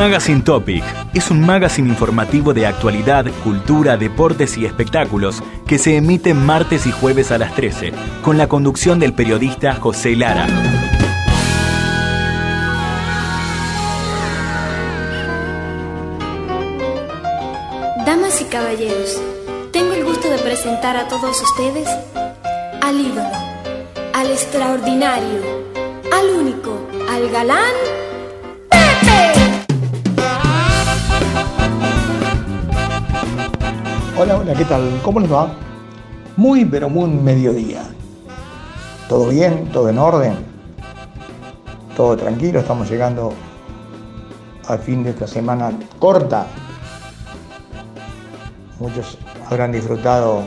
Magazine Topic es un magazine informativo de actualidad, cultura, deportes y espectáculos que se emite martes y jueves a las 13, con la conducción del periodista José Lara. Damas y caballeros, tengo el gusto de presentar a todos ustedes al ídolo, al extraordinario, al único, al galán Hola, hola, ¿qué tal? ¿Cómo les va? Muy, pero muy mediodía. ¿Todo bien? ¿Todo en orden? ¿Todo tranquilo? Estamos llegando al fin de esta semana corta. Muchos habrán disfrutado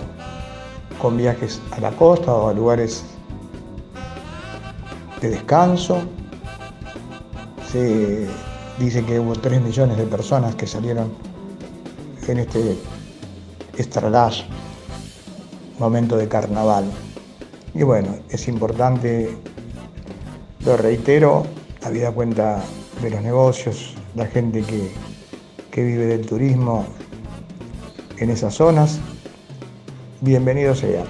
con viajes a la costa o a lugares de descanso. Se dice que hubo 3 millones de personas que salieron en este estralaz, momento de carnaval. Y bueno, es importante, lo reitero, habida cuenta de los negocios, la gente que, que vive del turismo en esas zonas, bienvenido sea.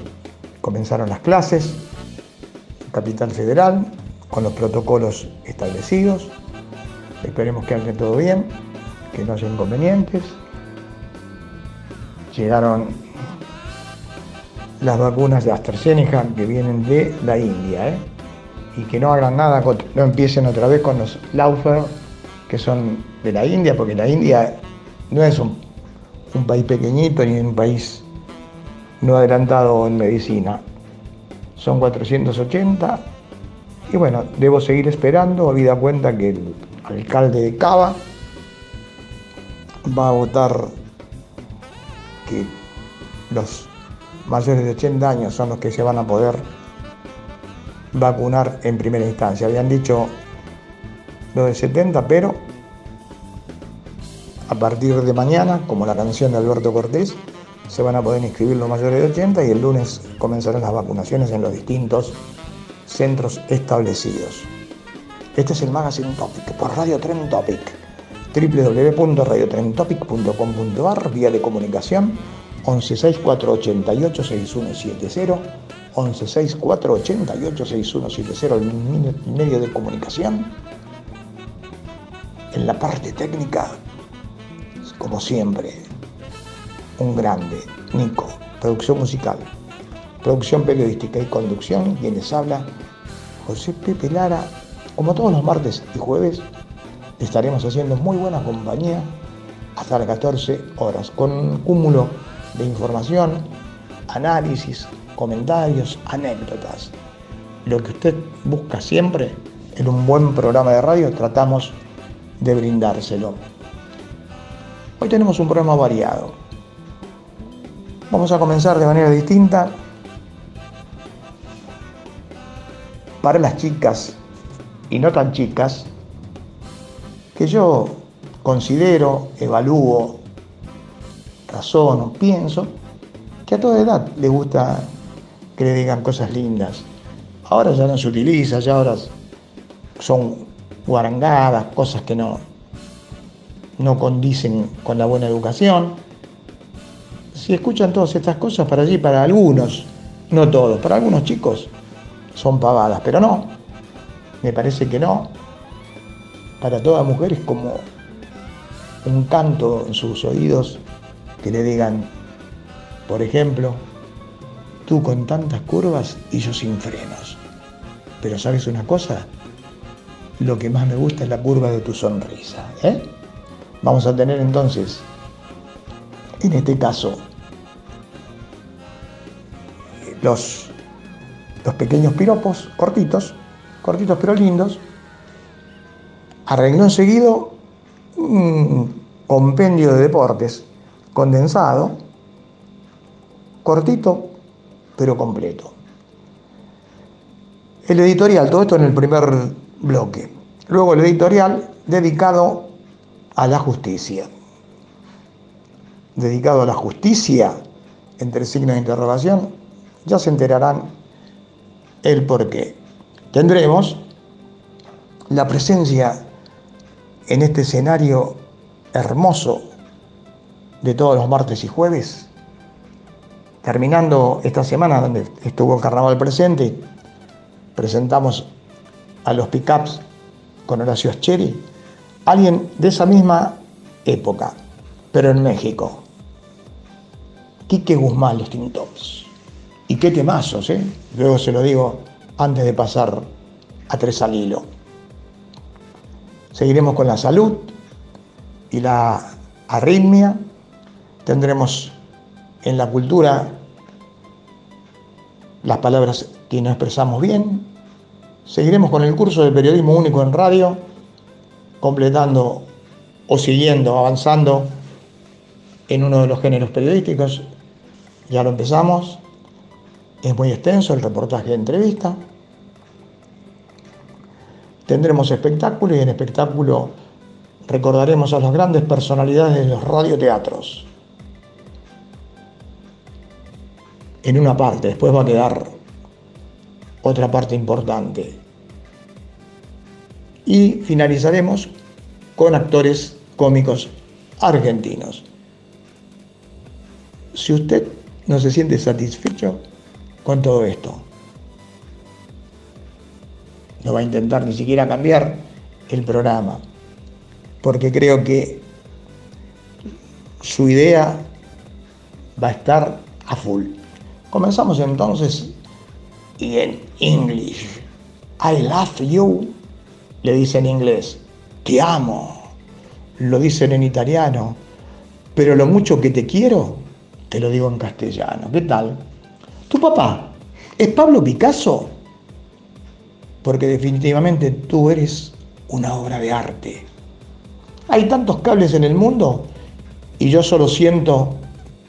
Comenzaron las clases, Capital Federal, con los protocolos establecidos. Esperemos que ande todo bien, que no haya inconvenientes llegaron las vacunas de AstraZeneca que vienen de la India, ¿eh? y que no hagan nada, no empiecen otra vez con los Laufer, que son de la India, porque la India no es un, país pequeñito ni un país no adelantado en medicina. Son 480 y bueno, debo seguir esperando, habida cuenta que alcalde de Cava va a votar que los mayores de 80 años son los que se van a poder vacunar en primera instancia. Habían dicho lo de 70, pero a partir de mañana, como la canción de Alberto Cortés, se van a poder inscribir los mayores de 80 y el lunes comenzarán las vacunaciones en los distintos centros establecidos. Este es el Magazine Topic por Radio Tren Topic www.radiotrentopic.com.ar, vía de comunicación 1164886170, 1164886170, el medio de comunicación. En la parte técnica, como siempre, un grande, Nico, producción musical, producción periodística y conducción, quienes habla, José Pepe Lara, como todos los martes y jueves, estaremos haciendo muy buena compañía hasta las 14 horas, con un cúmulo de información, análisis, comentarios, anécdotas. Lo que usted busca siempre en un buen programa de radio, tratamos de brindárselo. Hoy tenemos un programa variado. Vamos a comenzar de manera distinta. Para las chicas y no tan chicas, que yo considero, evalúo, razono, pienso, que a toda edad le gusta que le digan cosas lindas. Ahora ya no se utiliza, ya ahora son guarangadas, cosas que no, no condicen con la buena educación. Si escuchan todas estas cosas para allí, para algunos, no todos, para algunos chicos son pavadas, pero no, me parece que no, para toda mujer es como un canto en sus oídos que le digan, por ejemplo, tú con tantas curvas y yo sin frenos. Pero sabes una cosa, lo que más me gusta es la curva de tu sonrisa. ¿eh? Vamos a tener entonces, en este caso, los, los pequeños piropos, cortitos, cortitos pero lindos, arregló enseguido un compendio de deportes condensado, cortito, pero completo. El editorial, todo esto en el primer bloque. Luego el editorial dedicado a la justicia. Dedicado a la justicia, entre signos de interrogación, ya se enterarán el por qué. Tendremos la presencia en este escenario hermoso de todos los martes y jueves, terminando esta semana donde estuvo carnaval presente, presentamos a los pickups con Horacio Ascheri, alguien de esa misma época, pero en México. Quique Guzmán, los Tintops. Y qué temazos, ¿eh? Luego se lo digo antes de pasar a tres al hilo. Seguiremos con la salud y la arritmia. Tendremos en la cultura las palabras que no expresamos bien. Seguiremos con el curso de periodismo único en radio, completando o siguiendo, avanzando en uno de los géneros periodísticos. Ya lo empezamos. Es muy extenso el reportaje de entrevista. Tendremos espectáculo y en espectáculo recordaremos a las grandes personalidades de los radioteatros. En una parte, después va a quedar otra parte importante. Y finalizaremos con actores cómicos argentinos. Si usted no se siente satisfecho con todo esto, no va a intentar ni siquiera cambiar el programa, porque creo que su idea va a estar a full. Comenzamos entonces y en English. I love you, le dice en inglés. Te amo, lo dicen en italiano. Pero lo mucho que te quiero, te lo digo en castellano. ¿Qué tal? ¿Tu papá es Pablo Picasso? porque definitivamente tú eres una obra de arte. Hay tantos cables en el mundo y yo solo siento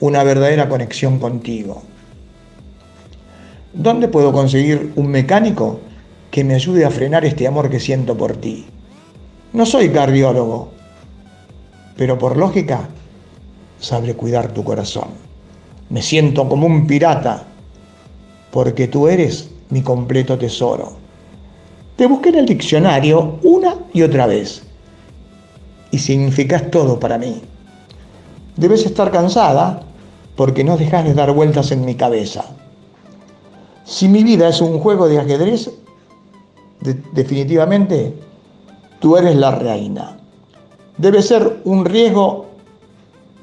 una verdadera conexión contigo. ¿Dónde puedo conseguir un mecánico que me ayude a frenar este amor que siento por ti? No soy cardiólogo, pero por lógica sabré cuidar tu corazón. Me siento como un pirata porque tú eres mi completo tesoro. Te busqué en el diccionario una y otra vez. Y significas todo para mí. Debes estar cansada porque no dejas de dar vueltas en mi cabeza. Si mi vida es un juego de ajedrez, definitivamente tú eres la reina. Debe ser un riesgo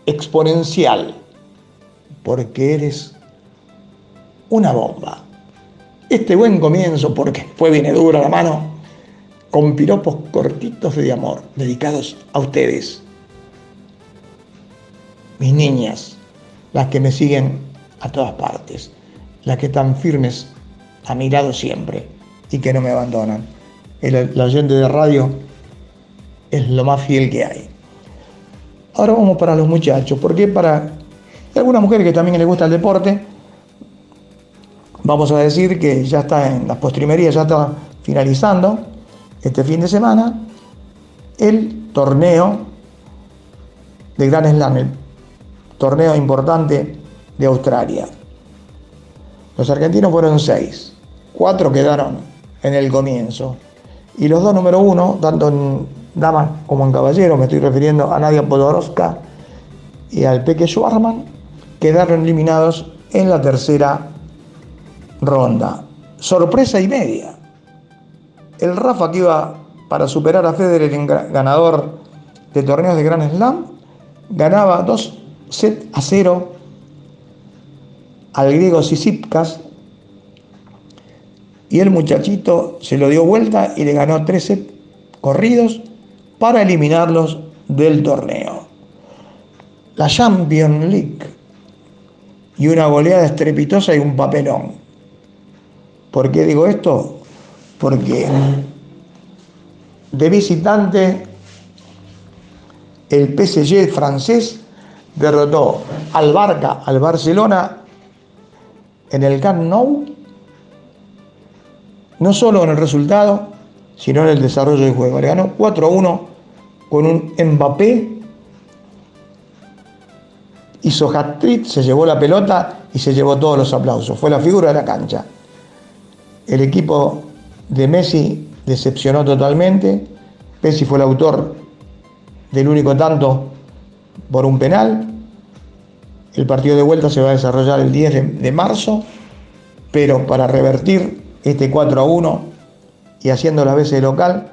exponencial porque eres una bomba este buen comienzo, porque después viene dura la mano, con piropos cortitos de amor, dedicados a ustedes, mis niñas, las que me siguen a todas partes, las que están firmes a mi lado siempre y que no me abandonan. El, la oyente de radio es lo más fiel que hay. Ahora vamos para los muchachos, porque para alguna mujer que también le gusta el deporte, Vamos a decir que ya está en las postrimerías, ya está finalizando este fin de semana el torneo de Gran Slam, el torneo importante de Australia. Los argentinos fueron seis, cuatro quedaron en el comienzo. Y los dos número uno, tanto en damas como en caballeros, me estoy refiriendo a Nadia Podoroska y al Peque Schwarman, quedaron eliminados en la tercera ronda. Sorpresa y media. El Rafa que iba para superar a Federer ganador de torneos de Grand Slam, ganaba 2 set a 0 al griego Sisipkas y el muchachito se lo dio vuelta y le ganó 3 sets corridos para eliminarlos del torneo. La Champions League y una goleada estrepitosa y un papelón. ¿Por qué digo esto? Porque de visitante el PSG francés derrotó al Barca, al Barcelona en el Camp Nou, no solo en el resultado, sino en el desarrollo del juego. Le ganó 4 a 1 con un Mbappé, hizo hat-trick, se llevó la pelota y se llevó todos los aplausos. Fue la figura de la cancha. El equipo de Messi decepcionó totalmente. Messi fue el autor del único tanto por un penal. El partido de vuelta se va a desarrollar el 10 de, marzo, pero para revertir este 4 a 1 y haciendo las veces de local,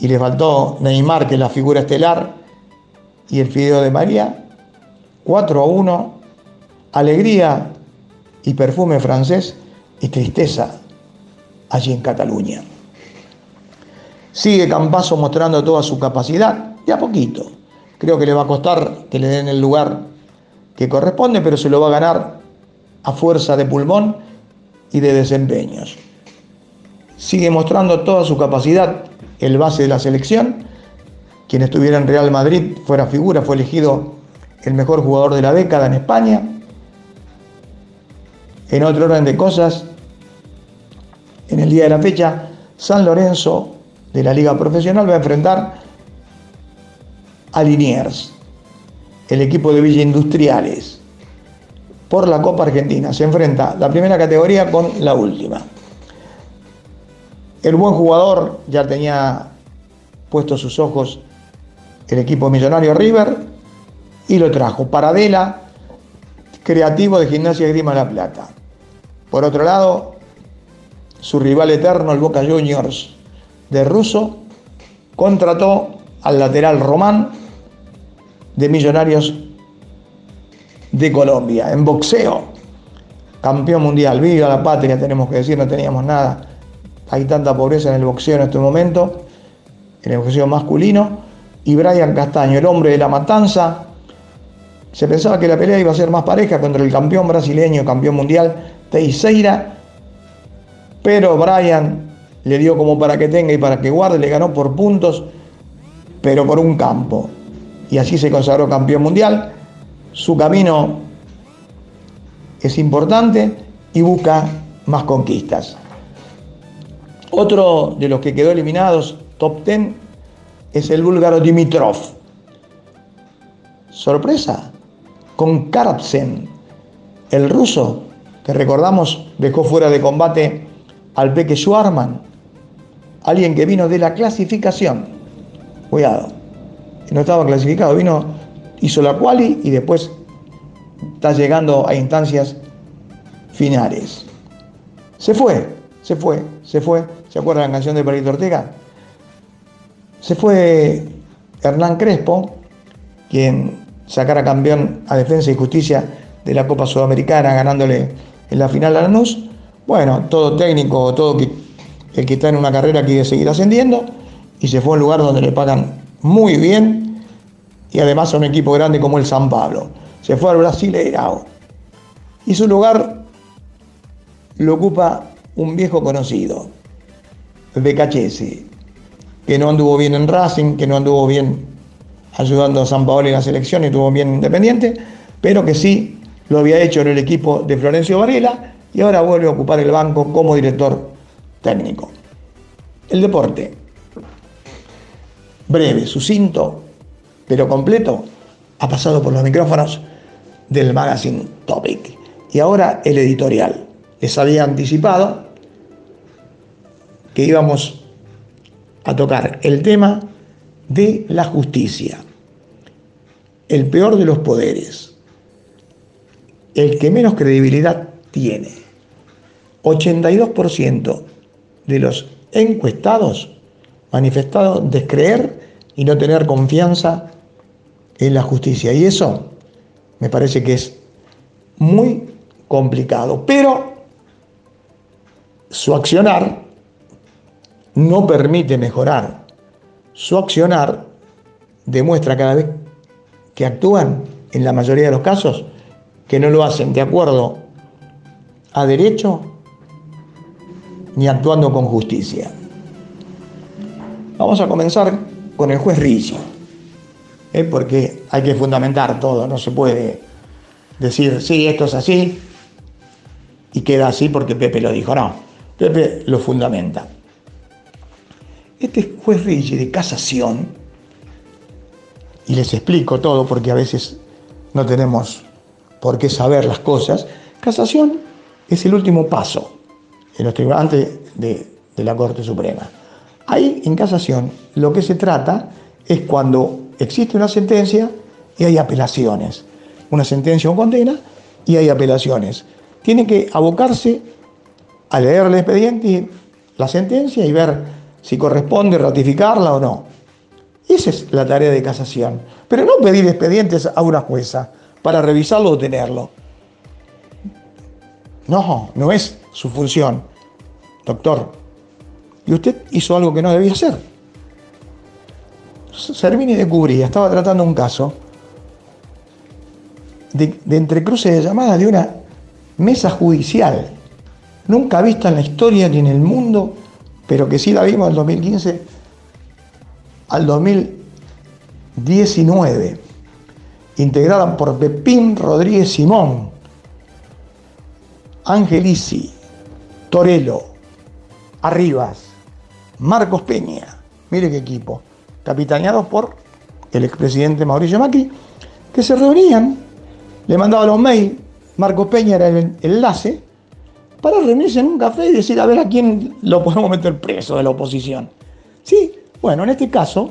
y le faltó Neymar, que es la figura estelar, y el Fideo de María, 4 a 1, alegría y perfume francés y tristeza allí en Cataluña. Sigue Campazo mostrando toda su capacidad, de a poquito. Creo que le va a costar que le den el lugar que corresponde, pero se lo va a ganar a fuerza de pulmón y de desempeños. Sigue mostrando toda su capacidad el base de la selección. Quien estuviera en Real Madrid fuera figura, fue elegido el mejor jugador de la década en España. En otro orden de cosas, en el día de la fecha, San Lorenzo de la Liga Profesional va a enfrentar a Liniers, el equipo de Villa Industriales, por la Copa Argentina. Se enfrenta la primera categoría con la última. El buen jugador ya tenía puestos sus ojos el equipo millonario River y lo trajo. Paradela, creativo de Gimnasia Grima La Plata. Por otro lado, su rival eterno, el Boca Juniors de Russo, contrató al lateral Román de Millonarios de Colombia. En boxeo, campeón mundial, viva la patria, tenemos que decir, no teníamos nada. Hay tanta pobreza en el boxeo en este momento, en el boxeo masculino, y Brian Castaño, el hombre de la matanza, se pensaba que la pelea iba a ser más pareja contra el campeón brasileño, campeón mundial, Teixeira, pero Brian le dio como para que tenga y para que guarde, le ganó por puntos, pero por un campo. Y así se consagró campeón mundial. Su camino es importante y busca más conquistas. Otro de los que quedó eliminados, top 10, es el búlgaro Dimitrov. Sorpresa, con Karpsen, el ruso, que recordamos dejó fuera de combate al Peque Schwarman, alguien que vino de la clasificación. Cuidado, no estaba clasificado, vino, hizo la quali y después está llegando a instancias finales. Se fue, se fue, se fue. ¿Se acuerdan la canción de Palito Ortega? Se fue Hernán Crespo, quien sacara campeón a Defensa y Justicia de la Copa Sudamericana, ganándole en la final a Lanús. Bueno, todo técnico, todo que, el que está en una carrera quiere seguir ascendiendo y se fue a un lugar donde le pagan muy bien y además a un equipo grande como el San Pablo. Se fue al Brasileirao y su lugar lo ocupa un viejo conocido, Becachese, que no anduvo bien en Racing, que no anduvo bien ayudando a San Paolo en la selección y estuvo bien independiente, pero que sí lo había hecho en el equipo de Florencio Varela y ahora vuelve a ocupar el banco como director técnico. El deporte, breve, sucinto, pero completo, ha pasado por los micrófonos del magazine Topic. Y ahora el editorial. Les había anticipado que íbamos a tocar el tema de la justicia, el peor de los poderes, el que menos credibilidad tiene. 82% de los encuestados manifestaron descreer y no tener confianza en la justicia. Y eso me parece que es muy complicado. Pero su accionar no permite mejorar. Su accionar demuestra cada vez que actúan, en la mayoría de los casos, que no lo hacen de acuerdo a derecho ni actuando con justicia. Vamos a comenzar con el juez Ricci, ¿eh? porque hay que fundamentar todo, no se puede decir, sí, esto es así y queda así porque Pepe lo dijo, no, Pepe lo fundamenta. Este juez Ricci de casación, y les explico todo porque a veces no tenemos por qué saber las cosas, casación es el último paso en los tribunales de, la Corte Suprema. Ahí en casación lo que se trata es cuando existe una sentencia y hay apelaciones. Una sentencia o condena y hay apelaciones. Tiene que abocarse a leer el expediente la sentencia y ver si corresponde ratificarla o no. Esa es la tarea de casación. Pero no pedir expedientes a una jueza para revisarlo o tenerlo. No, no es su función. Doctor, y usted hizo algo que no debía hacer. Servini de Cubría estaba tratando un caso de, de entrecruce de llamadas de una mesa judicial, nunca vista en la historia ni en el mundo, pero que sí la vimos en 2015 al 2019, integrada por Pepín Rodríguez Simón, Angelici, Torello, Arribas, Marcos Peña, mire qué equipo, capitaneados por el expresidente Mauricio Macri, que se reunían, le mandaban los mails, Marcos Peña era el enlace, para reunirse en un café y decir a ver a quién lo podemos meter preso de la oposición. Sí, bueno, en este caso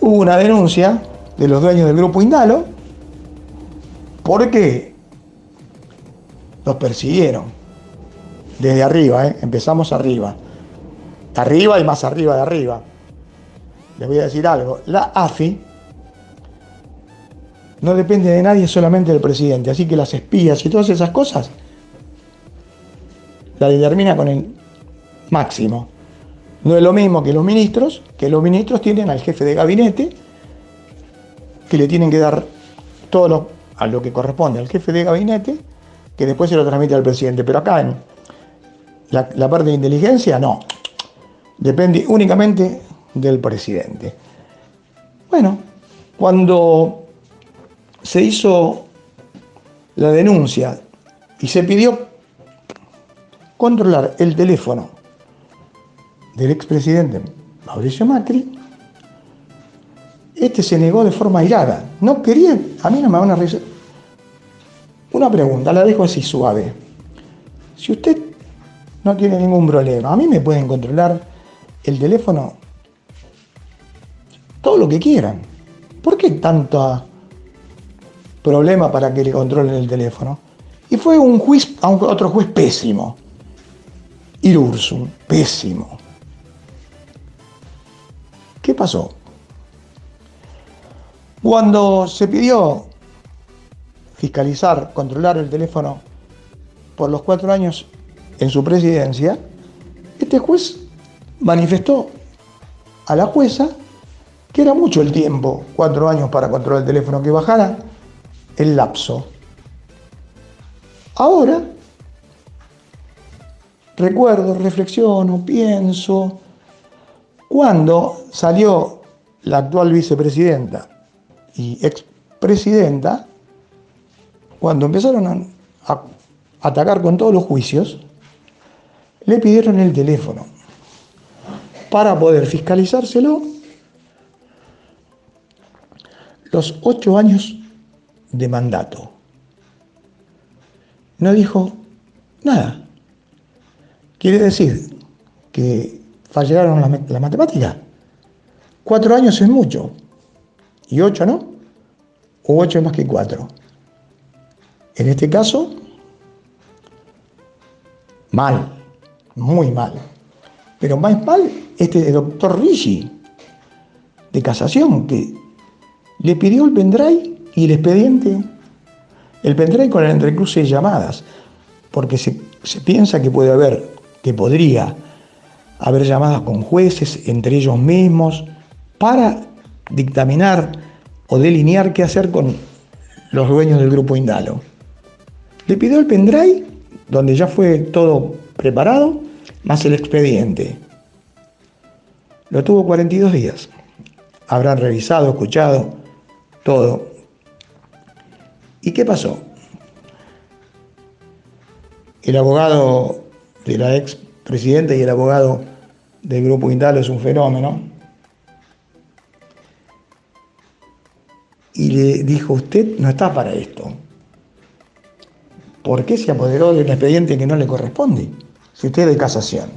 hubo una denuncia de los dueños del grupo Indalo porque los persiguieron desde arriba, ¿eh? empezamos arriba, arriba y más arriba de arriba. Les voy a decir algo, la AFI no depende de nadie, solamente del presidente, así que las espías y todas esas cosas la determina con el máximo. No es lo mismo que los ministros, que los ministros tienen al jefe de gabinete, que le tienen que dar todo lo, a lo que corresponde al jefe de gabinete, que después se lo transmite al presidente. Pero acá en la, parte de inteligencia, no. Depende únicamente del presidente. Bueno, cuando se hizo la denuncia y se pidió controlar el teléfono del expresidente Mauricio Macri, este se negó de forma airada. No quería, a mí no me van a. Una pregunta, la dejo así suave. Si usted no tiene ningún problema, a mí me pueden controlar el teléfono todo lo que quieran. ¿Por qué tanto problema para que le controlen el teléfono? Y fue un juez, otro juez pésimo. Irursum, pésimo. ¿Qué pasó? Cuando se pidió fiscalizar, controlar el teléfono por los cuatro años en su presidencia, este juez manifestó a la jueza que era mucho el tiempo, cuatro años para controlar el teléfono, que bajara el lapso. Ahora, recuerdo, reflexiono, pienso, cuando salió la actual vicepresidenta y expresidenta, cuando empezaron a, atacar con todos los juicios, le pidieron el teléfono para poder fiscalizárselo los ocho años de mandato. No dijo nada. Quiere decir que fallaron la, la matemática. Cuatro años es mucho. Y ocho no. O ocho es más que cuatro. En este caso, mal, muy mal. Pero más mal este doctor Ricci, de casación, que le pidió el pendrive y el expediente, el pendrive con el entrecruce de llamadas, porque se, se piensa que puede haber, que podría haber llamadas con jueces, entre ellos mismos, para dictaminar o delinear qué hacer con los dueños del grupo Indalo. Le pidió el pendrive, donde ya fue todo preparado, más el expediente. Lo tuvo 42 días. Habrán revisado, escuchado, todo. ¿Y qué pasó? El abogado de la ex presidenta y el abogado del grupo Indalo es un fenómeno. Y le dijo, usted no está para esto. ¿Por qué se apoderó de un expediente que no le corresponde? Si usted es de casación.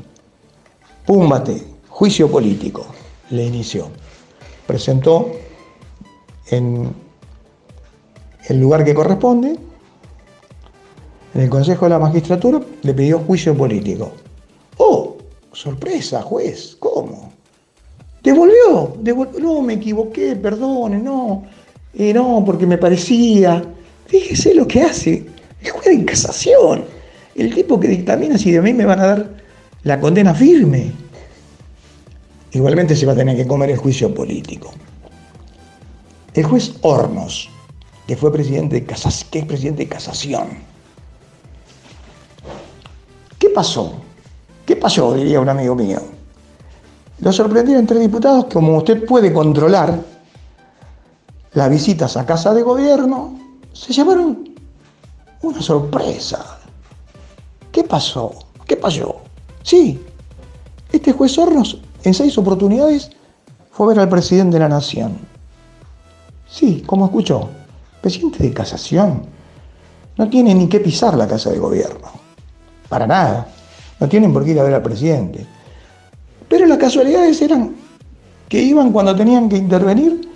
Púmbate, juicio político, le inició. presentó en el lugar que corresponde, en el Consejo de la Magistratura, le pidió juicio político. ¡Oh! Sorpresa, juez, ¿cómo? Devolvió, devolvió, no, me equivoqué, perdone, no, eh, no, porque me parecía. Fíjese lo que hace el juez de casación, el tipo que dictamina si de mí me van a dar la condena firme. Igualmente se va a tener que comer el juicio político. El juez Hornos, que fue presidente de casación, que es presidente de casación. ¿Qué pasó? ¿Qué pasó? Diría un amigo mío. Lo sorprendieron tres diputados, como usted puede controlar las visitas a casa de gobierno, se llevaron una sorpresa. ¿Qué pasó? ¿Qué pasó? Sí, este juez Hornos en seis oportunidades fue a ver al presidente de la nación. Sí, como escuchó, presidente de casación. No tiene ni que pisar la casa de gobierno. Para nada. No tienen por qué ir a ver al presidente. Pero las casualidades eran que iban cuando tenían que intervenir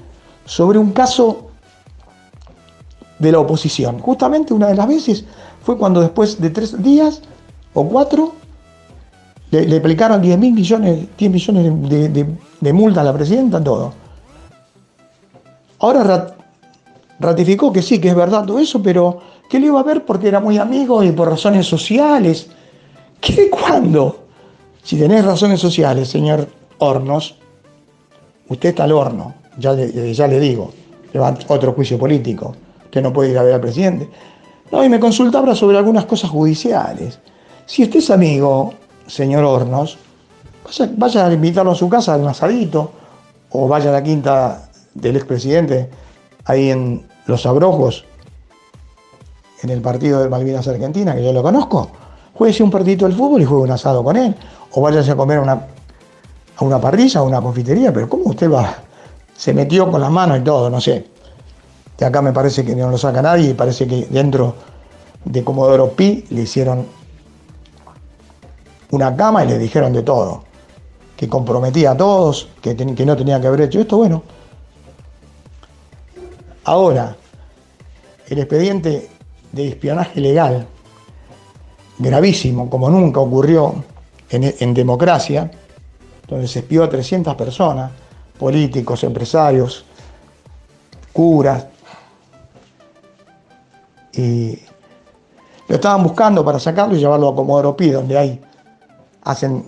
sobre un caso de la oposición. Justamente una de las veces fue cuando después de tres días o cuatro le, aplicaron 10 mil millones, 10 millones de, multa a la presidenta, todo. Ahora ratificó que sí, que es verdad todo eso, pero que le iba a ver porque era muy amigo y por razones sociales. ¿Qué cuándo? Si tenés razones sociales, señor Hornos, usted está al horno, ya le, ya le digo, le va otro juicio político, usted no puede ir a ver al presidente. No, y me consultaba sobre algunas cosas judiciales. Si usted es amigo señor Hornos, vaya, a invitarlo a su casa a un asadito, o vaya a la quinta del expresidente, ahí en Los Abrojos, en el partido de Malvinas Argentina, que yo lo conozco, juegue un partido del fútbol y juegue un asado con él, o váyase a comer una, a una parrilla, a una confitería, pero ¿cómo usted va? Se metió con las manos y todo, no sé. De acá me parece que no lo saca nadie y parece que dentro de Comodoro Pi le hicieron una cama y le dijeron de todo, que comprometía a todos, que, que no tenía que haber hecho esto, bueno. Ahora, el expediente de espionaje legal, gravísimo, como nunca ocurrió en, democracia, donde se espió a 300 personas, políticos, empresarios, curas, y lo estaban buscando para sacarlo y llevarlo a Comodoro Pi, donde hay hacen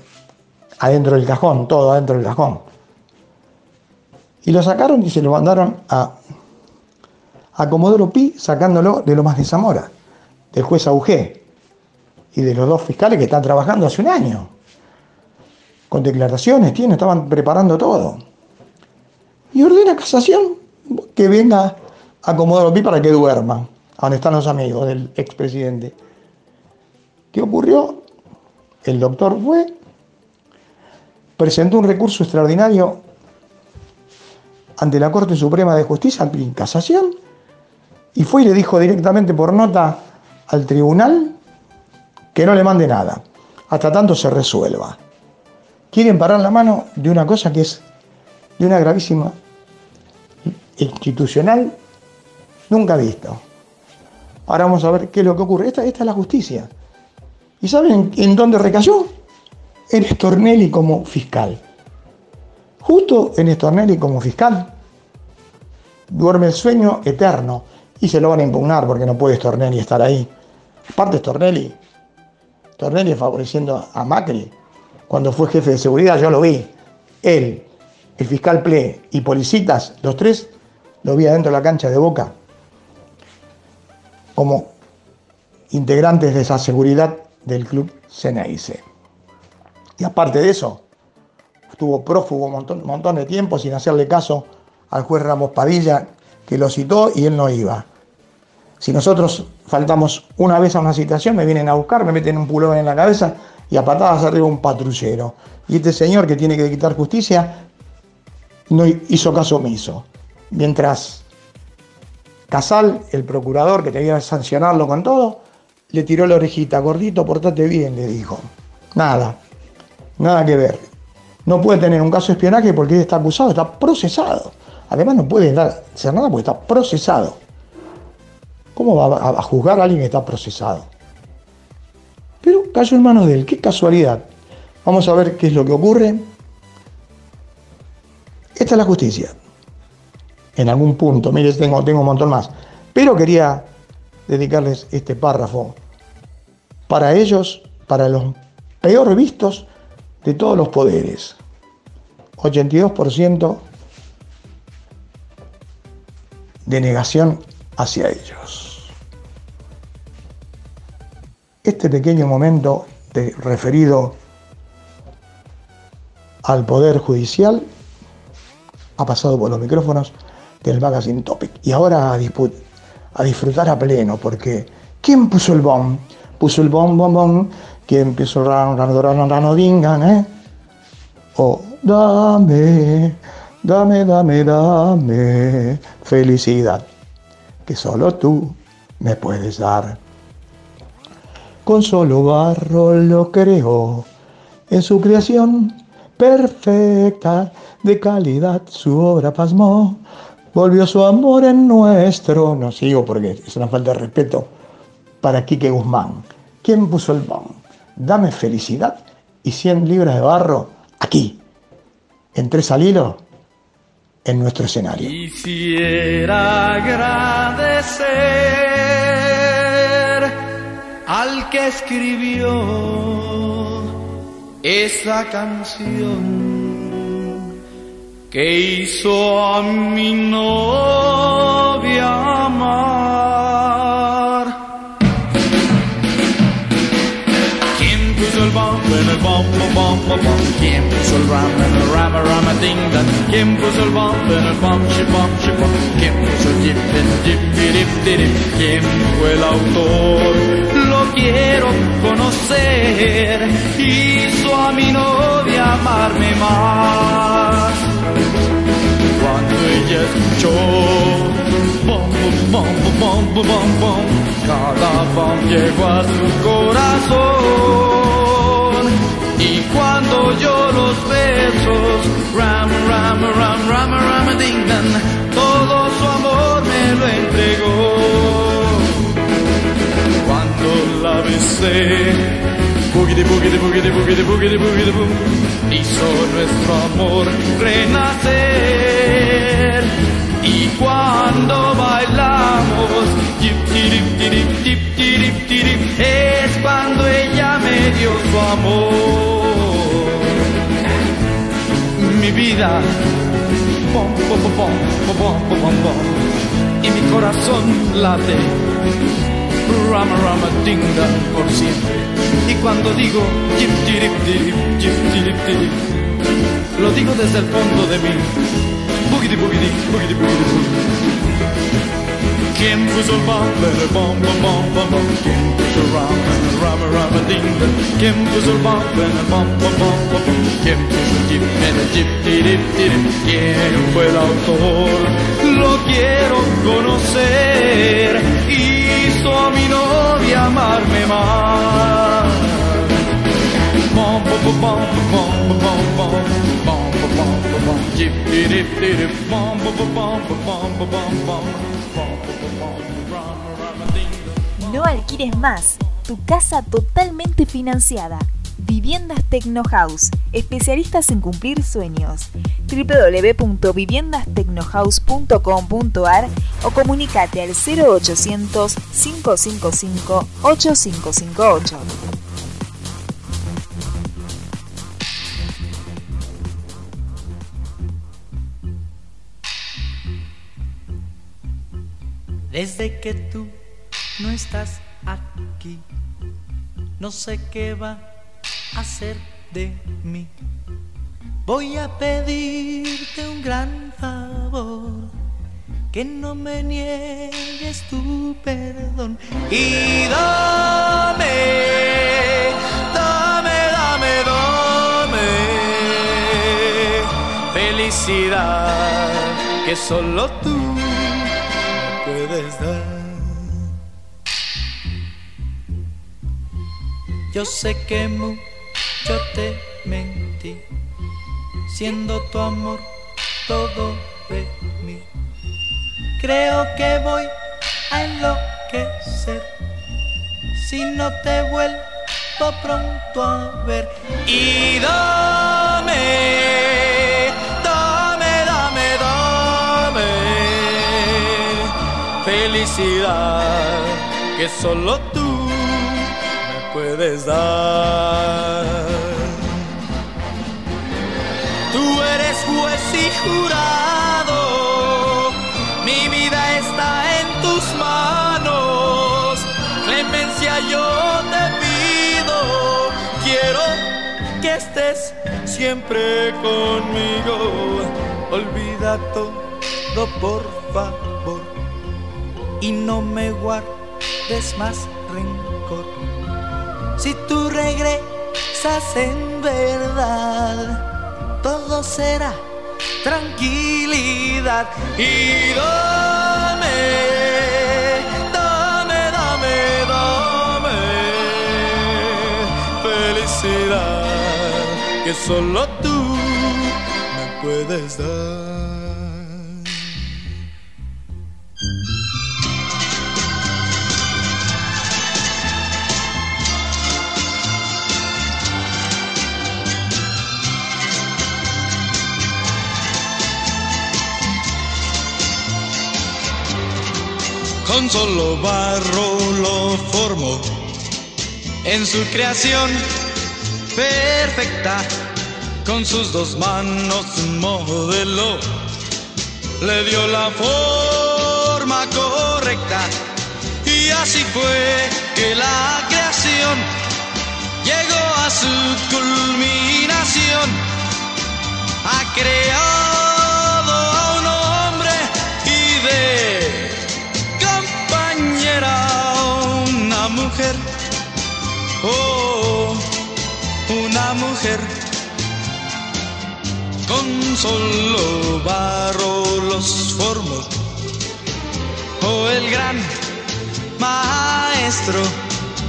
adentro del cajón, todo adentro del cajón. Y lo sacaron y se lo mandaron a, Comodoro Pi, sacándolo de lo más de Zamora, del juez Augé y de los dos fiscales que están trabajando hace un año. Con declaraciones, tiene, estaban preparando todo. Y ordena casación que venga a Comodoro Pi para que duerma, donde están los amigos del expresidente. ¿Qué ocurrió? el doctor fue, presentó un recurso extraordinario ante la Corte Suprema de Justicia en casación y fue y le dijo directamente por nota al tribunal que no le mande nada, hasta tanto se resuelva. Quieren parar la mano de una cosa que es de una gravísima institucional nunca visto. Ahora vamos a ver qué es lo que ocurre. Esta, es la justicia. ¿Y saben en dónde recayó? En Stornelli como fiscal. Justo en Stornelli como fiscal. Duerme el sueño eterno y se lo van a impugnar porque no puede Stornelli estar ahí. Aparte Stornelli, Stornelli favoreciendo a Macri. Cuando fue jefe de seguridad yo lo vi. Él, el fiscal Ple y Policitas, los tres, lo vi adentro de la cancha de Boca como integrantes de esa seguridad del club Ceneice. Y aparte de eso, estuvo prófugo un montón, de tiempo sin hacerle caso al juez Ramos Padilla, que lo citó y él no iba. Si nosotros faltamos una vez a una citación, me vienen a buscar, me meten un pulón en la cabeza y a patadas arriba un patrullero. Y este señor que tiene que quitar justicia no hizo caso omiso. Mientras Casal, el procurador que tenía que sancionarlo con todo, le tiró la orejita, gordito, portate bien, le dijo. Nada, nada que ver. No puede tener un caso de espionaje porque él está acusado, está procesado. Además no puede dar, ser nada porque está procesado. ¿Cómo va a juzgar a alguien que está procesado? Pero cayó en manos de él, qué casualidad. Vamos a ver qué es lo que ocurre. Esta es la justicia. En algún punto, mire, tengo, tengo un montón más. Pero quería dedicarles este párrafo para ellos, para los peor vistos de todos los poderes. 82% de negación hacia ellos. Este pequeño momento referido al Poder Judicial ha pasado por los micrófonos del Magazine Topic. Y ahora a, a disfrutar a pleno, porque ¿quién puso el bomb? Puso el bomb, bomb, bomb. ¿Quién puso el rano, rano, rano, rano, dingan, eh? O dame, dame, dame, dame felicidad, que solo tú me puedes dar. Con solo barro lo creó en su creación perfecta, de calidad, su obra pasmó. Volvió su amor en nuestro. No sigo porque es una falta de respeto para Quique Guzmán. ¿Quién puso el bon? Dame felicidad y 100 libras de barro aquí, en tres al hilo, en nuestro escenario. Quisiera agradecer al que escribió esa canción que hizo a mi novia amar. ¿Quién puso el bombo en el bombo, bombo, bombo? ¿Quién puso el ram en el rama, rama, ding, dong? ¿Quién puso el bombo en el bom, shibom, shibom? ¿Quién puso el en el jip, dip, dip? ¿Quién fue el autor? Lo quiero conocer. Hizo a mi novia amarme más. Ella escuchó bom, bom, bom, bom, bom, cada bom llegó a su corazón. Y cuando yo los besos, ram, ram, ram, ram, ram, ding, dong, todo su amor me lo entregó. Cuando la besé, Boogity, boogity, boogity, boogity, boogity, boogity, boom. Hizo nuestro amor renacer. Y cuando bailamos, dip, dip, dip, dip, dip, es cuando ella me dio su amor. Mi vida. Bom, bom, bom, bom, bom, bom, bom. Y mi corazón late. Rama, rama, dinga por siempre. Y cuando digo jip, jirip, jirip, jip, jirip, jirip, lo digo desde el fondo de mí. Boogity, boogity, boogity, boogity, boogity. Kim was a bomber, bomb, bomb, bomb, bomb, Kim was a ram, ram, ram, ding, Kim was a bomber, bomb, bomb, bomb, bomb, Kim was a jip, and a jip, jirip, jirip. ¿Quién fue el autor? Lo quiero conocer. Hizo a mi novia amarme más. No alquiles más. Tu casa totalmente financiada. Viviendas Tecno House, especialistas en cumplir sueños. www.viviendastecnohouse.com.ar o comunicate al 0800 555 8558. Desde que tú no estás aquí, no sé qué va a hacer de mí. Voy a pedirte un gran favor, que no me niegues tu perdón. Y dame, dame, dame, dame felicidad que solo tú Yo sé que mucho te mentí, siendo tu amor todo de creo que voy a enloquecer si no te vuelvo pronto a ver. Y dame, dame, dame, dame felicidad que solo tú puedes dar. Tú eres juez y jurado, mi vida está en tus manos, clemencia yo te pido, quiero que estés siempre conmigo, olvida todo por favor y no me guardes más. Si tú regresas en verdad, todo será tranquilidad. Y dame, dame, dame, dame felicidad que solo tú me puedes dar. Con solo barro lo formó en su creación perfecta con sus dos manos modeló le dio la forma correcta y así fue que la creación llegó a su culminación. Ha creado mujer, oh, una mujer, con solo barro los formó, oh, el gran maestro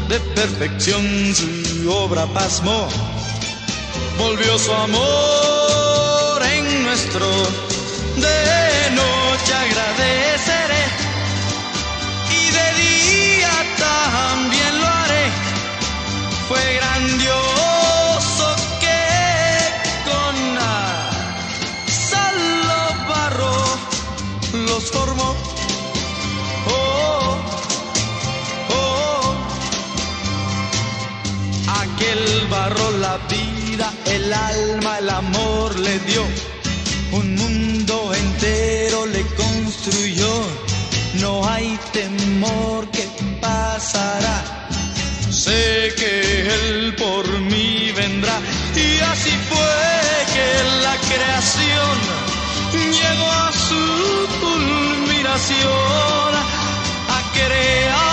de perfección su obra pasmó, volvió su amor en nuestro, de alma, el amor le dio. Un mundo entero le construyó. No hay temor que pasará. Sé que Él por mí vendrá. Y así fue que la creación llegó a su culminación. Ha creado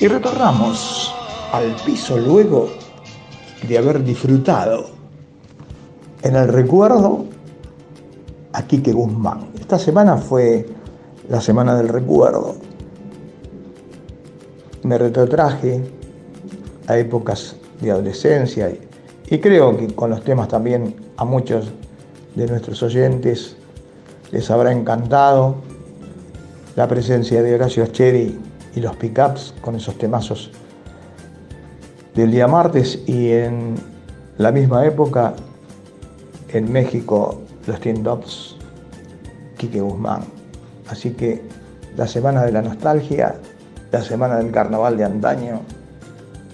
Y retornamos al piso luego de haber disfrutado en el recuerdo a Quique Guzmán. Esta semana fue la semana del recuerdo. Me retrotraje a épocas de adolescencia y y creo que con los temas también a muchos de nuestros oyentes les habrá encantado la presencia de Horacio Ascheri y los pickups con esos temazos del día martes y en la misma época en México los Tops Quique Guzmán. Así que la semana de la nostalgia, la semana del carnaval de antaño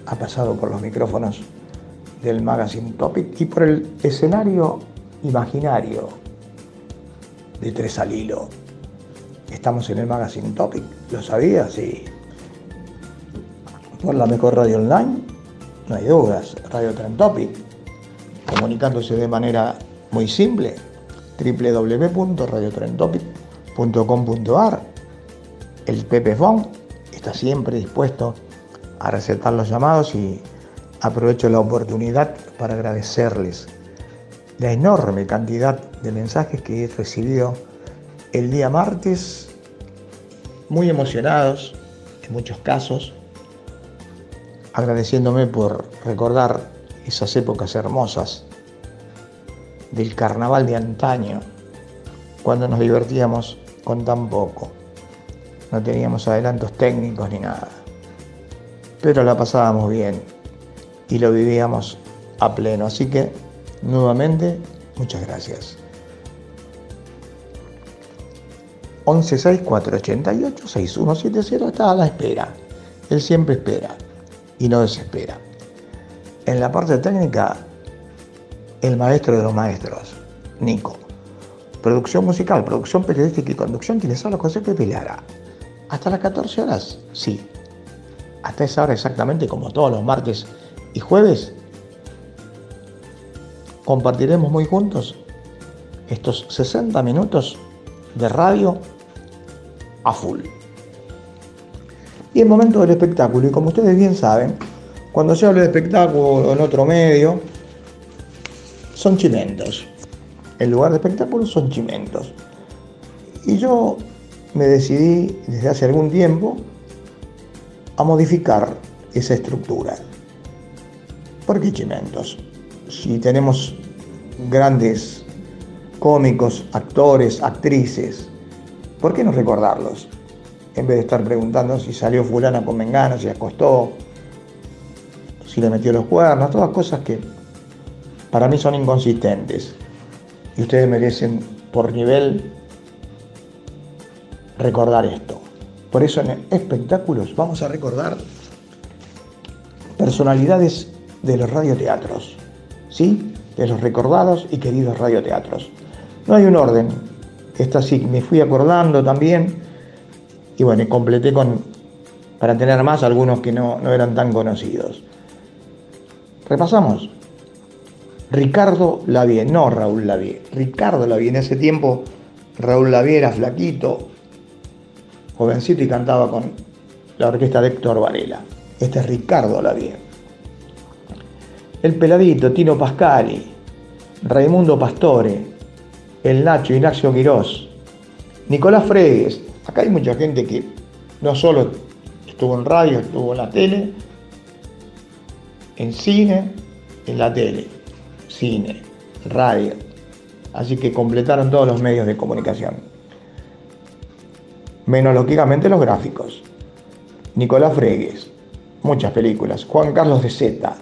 ha pasado por los micrófonos del Magazine Topic y por el escenario imaginario de Tres al Hilo. Estamos en el Magazine Topic, ¿lo sabías? Sí. Por la mejor radio online, no hay dudas, Radio Tren Topic, comunicándose de manera muy simple, www.radiotrentopic.com.ar. El Pepe está siempre dispuesto a recetar los llamados y aprovecho la oportunidad para agradecerles la enorme cantidad de mensajes que he recibido el día martes, muy emocionados en muchos casos, agradeciéndome por recordar esas épocas hermosas del carnaval de antaño, cuando nos divertíamos con tan poco. No teníamos adelantos técnicos ni nada. Pero la pasábamos bien y lo vivíamos a pleno. Así que, nuevamente, muchas gracias. 1164886170 está a la espera. Él siempre espera y no desespera. En la parte técnica, el maestro de los maestros, Nico. Producción musical, producción periodística y conducción tiene solo José Pepe. ¿Hasta las 14 horas? Sí. Hasta esa hora exactamente, como todos los martes y jueves, compartiremos muy juntos estos 60 minutos de radio a full. Y el momento del espectáculo, y como ustedes bien saben, cuando se habla de espectáculo en otro medio, son chimentos. En lugar de espectáculos son chimentos. Y yo me decidí desde hace algún tiempo a modificar esa estructura. ¿Por qué chimentos? Si tenemos grandes cómicos, actores, actrices, ¿por qué no recordarlos? En vez de estar preguntando si salió fulana con mengana, si acostó, si le metió los cuernos, todas cosas que para mí son inconsistentes. Y ustedes merecen por nivel recordar esto. Por eso en espectáculos vamos a recordar personalidades de los radioteatros, ¿sí? De los recordados y queridos radioteatros. No hay un orden. Esta sí me fui acordando también y bueno, completé con, para tener más algunos que no, no eran tan conocidos. Repasamos. Ricardo Lavie, no Raúl Lavie, Ricardo Lavie. En ese tiempo Raúl Lavie era flaquito, jovencito y cantaba con la orquesta de Héctor Varela. Este es Ricardo Lavie. El peladito, Tino Pascali, Raimundo Pastore, el Nacho Ignacio Quirós, Nicolás Fregues. Acá hay mucha gente que no solo estuvo en radio, estuvo en la tele, en cine, en la tele, cine, radio. Así que completaron todos los medios de comunicación. Menos lógicamente los gráficos. Nicolás Fregues, muchas películas. Juan Carlos de Zeta,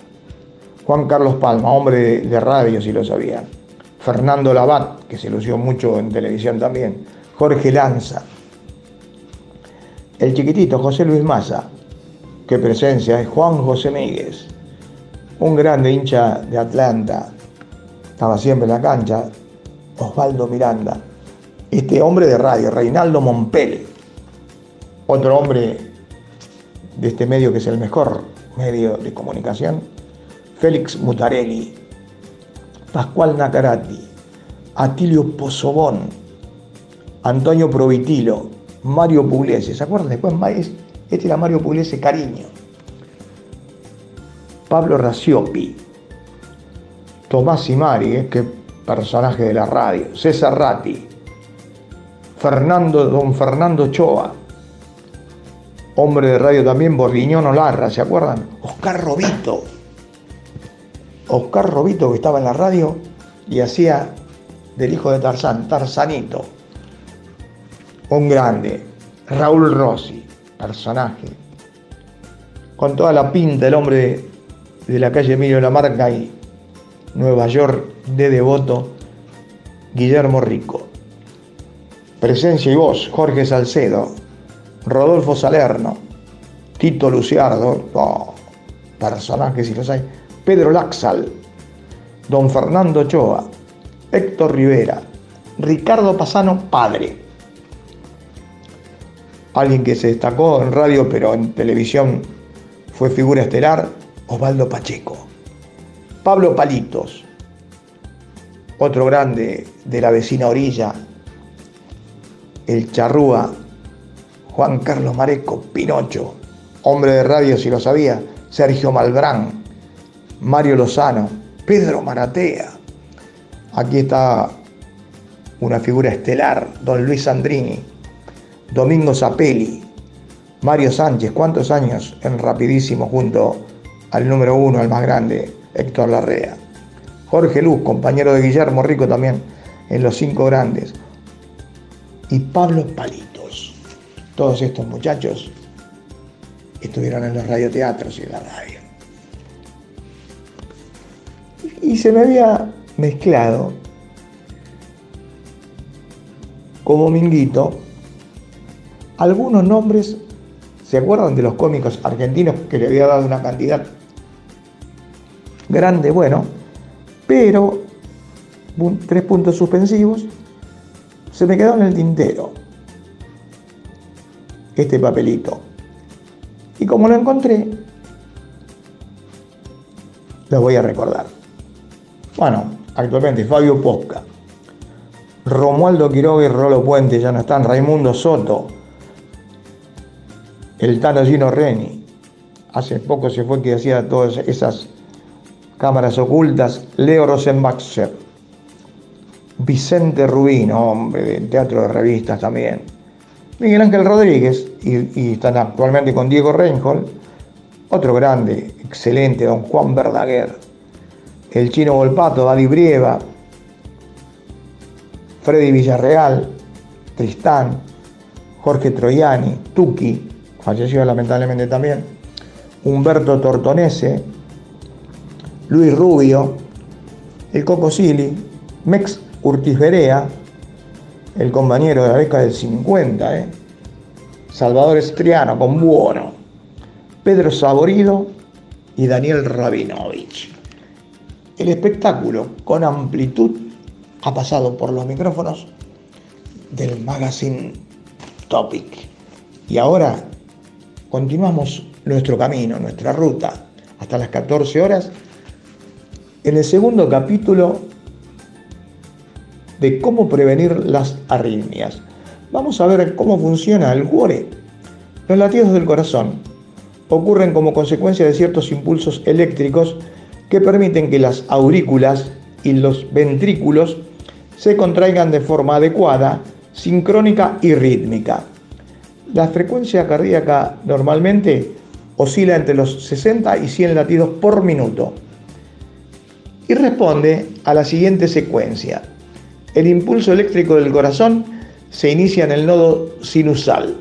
Juan Carlos Palma, hombre de, radio si lo sabían. Fernando Labat, que se lució mucho en televisión también. Jorge Lanza. El chiquitito José Luis Maza, qué presencia es Juan José Míguez un grande hincha de Atlanta, estaba siempre en la cancha, Osvaldo Miranda, este hombre de radio, Reinaldo Mompel, otro hombre de este medio que es el mejor medio de comunicación, Félix Mutarelli, Pascual Nacarati, Atilio Pozobón, Antonio Provitilo, Mario Pugliese, ¿se acuerdan? Después este era Mario Pugliese Cariño. Pablo Raciopi, Tomás Simari, eh, que personaje de la radio, César Ratti, Fernando, don Fernando Choa, hombre de radio también, Borguiñón Olarra, ¿se acuerdan? Oscar Robito, Oscar Robito que estaba en la radio y hacía del hijo de Tarzán, Tarzanito, un grande, Raúl Rossi, personaje, con toda la pinta, el hombre de la calle Emilio Lamarca y Nueva York de Devoto, Guillermo Rico. Presencia y voz, Jorge Salcedo, Rodolfo Salerno, Tito Luciardo, oh, personajes si los hay, Pedro Laxal, Don Fernando Ochoa, Héctor Rivera, Ricardo Pasano, padre. Alguien que se destacó en radio pero en televisión fue figura estelar, Osvaldo Pacheco. Pablo Palitos, otro grande de la vecina orilla, el charrúa, Juan Carlos Mareco, Pinocho, hombre de radio si lo sabía, Sergio Malbrán, Mario Lozano, Pedro Maratea. Aquí está una figura estelar, don Luis Sandrini, Domingo Zapelli, Mario Sánchez, ¿cuántos años en Rapidísimo junto al número uno, al más grande, Héctor Larrea? Jorge Luz, compañero de Guillermo Rico también en Los Cinco Grandes. Y Pablo Palitos. Todos estos muchachos estuvieron en los radioteatros y en la radio. Y se me había mezclado como minguito algunos nombres, ¿se acuerdan de los cómicos argentinos que le había dado una cantidad grande? Bueno, pero tres puntos suspensivos, se me quedó en el tintero este papelito. Y como lo encontré, lo voy a recordar. Bueno, actualmente Fabio Posca, Romualdo Quiroga y Rolo Puente ya no están, Raimundo Soto, el Tano Gino Reni, hace poco se fue que hacía todas esas cámaras ocultas, Leo Rosenbacher, Vicente Rubino, hombre, de teatro de revistas también, Miguel Ángel Rodríguez, y, están actualmente con Diego Reinhold, otro grande, excelente, don Juan Verdaguer, el chino Volpato, Dadi Brieva, Freddy Villarreal, Tristán, Jorge Troiani, Tuki, falleció lamentablemente también, Humberto Tortonese, Luis Rubio, el Coco Sili, Mex Urtiz Berea, el compañero de la década del 50, ¿eh? Salvador Estriano con Buono, Pedro Saborido y Daniel Rabinovich. El espectáculo con amplitud ha pasado por los micrófonos del magazine Topic. Y ahora continuamos nuestro camino, nuestra ruta, hasta las 14 horas, en el segundo capítulo de cómo prevenir las arritmias. Vamos a ver cómo funciona el cuore. Los latidos del corazón ocurren como consecuencia de ciertos impulsos eléctricos que permiten que las aurículas y los ventrículos se contraigan de forma adecuada, sincrónica y rítmica. La frecuencia cardíaca normalmente oscila entre los 60 y 100 latidos por minuto y responde a la siguiente secuencia. El impulso eléctrico del corazón se inicia en el nodo sinusal,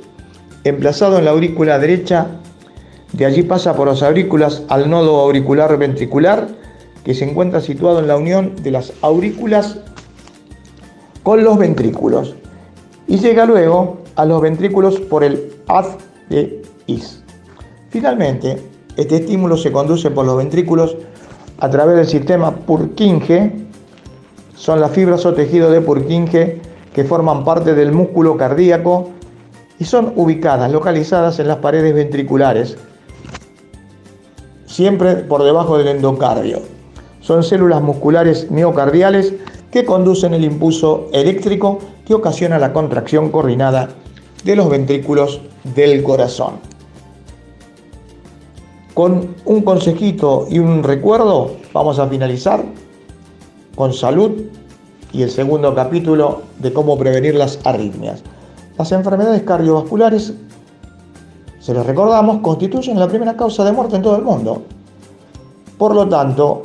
emplazado en la aurícula derecha. De allí pasa por las aurículas al nodo auricular ventricular, que se encuentra situado en la unión de las aurículas con los ventrículos. Y llega luego a los ventrículos por el haz de is. Finalmente, este estímulo se conduce por los ventrículos a través del sistema Purkinje son las fibras o tejido de Purkinje que forman parte del músculo cardíaco y son ubicadas, localizadas en las paredes ventriculares, siempre por debajo del endocardio. Son células musculares miocardiales que conducen el impulso eléctrico que ocasiona la contracción coordinada de los ventrículos del corazón. Con un consejito y un recuerdo vamos a finalizar con salud y el segundo capítulo de cómo prevenir las arritmias. Las enfermedades cardiovasculares, se los recordamos, constituyen la primera causa de muerte en todo el mundo. Por lo tanto,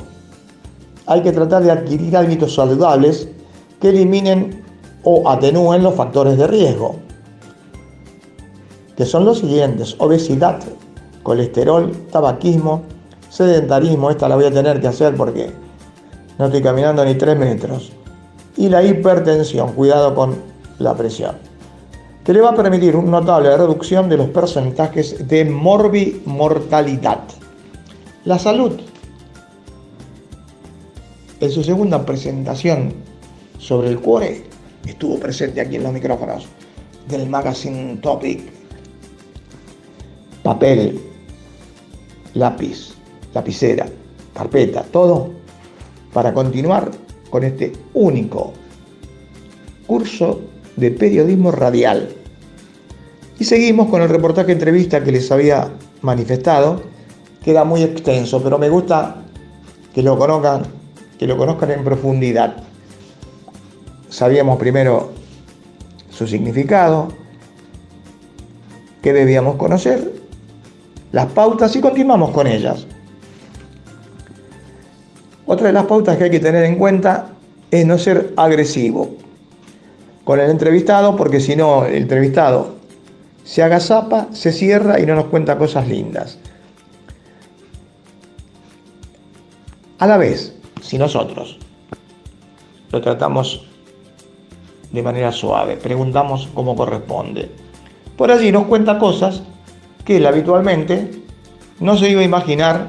hay que tratar de adquirir hábitos saludables que eliminen o atenúen los factores de riesgo, que son los siguientes, obesidad, colesterol, tabaquismo, sedentarismo, esta la voy a tener que hacer porque no estoy caminando ni tres metros. Y la hipertensión, cuidado con la presión, que le va a permitir una notable reducción de los porcentajes de morbimortalidad. La salud. En su segunda presentación sobre el cuore, estuvo presente aquí en los micrófonos del Magazine Topic. Papel, lápiz, lapicera, carpeta, todo para continuar con este único curso de periodismo radial. Y seguimos con el reportaje entrevista que les había manifestado, queda muy extenso, pero me gusta que lo conozcan, que lo conozcan en profundidad. Sabíamos primero su significado, que debíamos conocer, las pautas y continuamos con ellas. Otra de las pautas que hay que tener en cuenta es no ser agresivo con el entrevistado, porque si no, el entrevistado se agazapa, se cierra y no nos cuenta cosas lindas. A la vez, si nosotros lo tratamos de manera suave, preguntamos cómo corresponde, por allí nos cuenta cosas que él habitualmente no se iba a imaginar